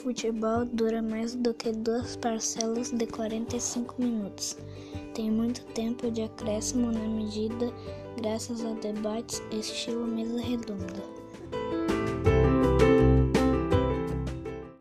futebol dura mais do que duas parcelas de 45 minutos. Tem muito tempo de acréscimo na medida, graças a debates estilo mesa redonda.